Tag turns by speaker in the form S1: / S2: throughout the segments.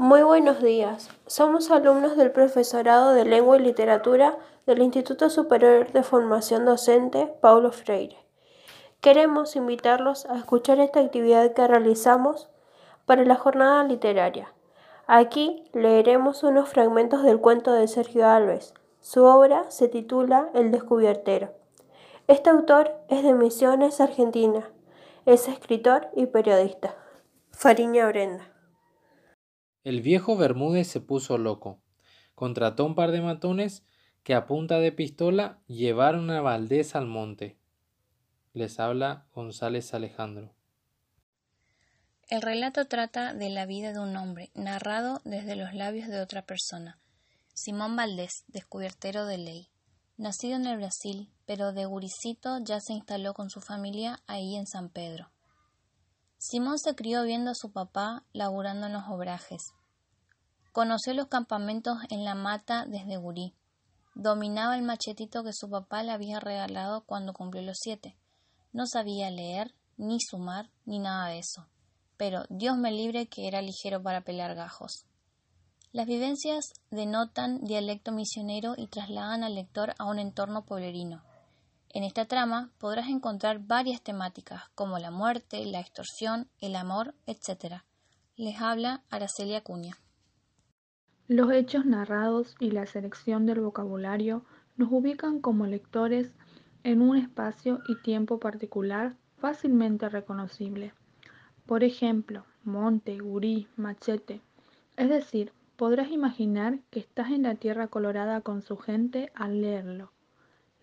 S1: Muy buenos días. Somos alumnos del Profesorado de Lengua y Literatura del Instituto Superior de Formación Docente Paulo Freire. Queremos invitarlos a escuchar esta actividad que realizamos para la jornada literaria. Aquí leeremos unos fragmentos del cuento de Sergio Alves. Su obra se titula El descubiertero. Este autor es de Misiones, Argentina. Es escritor y periodista. Fariña Brenda.
S2: El viejo Bermúdez se puso loco. Contrató un par de matones que a punta de pistola llevaron a Valdés al monte. Les habla González Alejandro.
S3: El relato trata de la vida de un hombre, narrado desde los labios de otra persona. Simón Valdés, descubiertero de ley. Nacido en el Brasil, pero de guricito ya se instaló con su familia ahí en San Pedro. Simón se crió viendo a su papá laburando en los obrajes. Conoció los campamentos en la mata desde gurí. Dominaba el machetito que su papá le había regalado cuando cumplió los siete. No sabía leer, ni sumar, ni nada de eso. Pero Dios me libre que era ligero para pelar gajos. Las vivencias denotan dialecto misionero y trasladan al lector a un entorno pueblerino. En esta trama podrás encontrar varias temáticas como la muerte, la extorsión, el amor, etc. Les habla Araceli Acuña.
S4: Los hechos narrados y la selección del vocabulario nos ubican como lectores en un espacio y tiempo particular fácilmente reconocible. Por ejemplo, monte, gurí, machete. Es decir, podrás imaginar que estás en la tierra colorada con su gente al leerlo.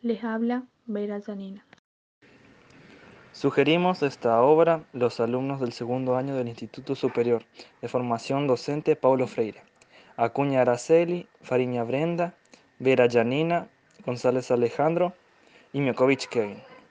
S4: Les habla Vera Janina.
S5: Sugerimos esta obra los alumnos del segundo año del Instituto Superior de Formación Docente Paulo Freire. Acuña Araceli, Fariña Brenda, Vera Janina, González Alejandro y Miokovich Kevin.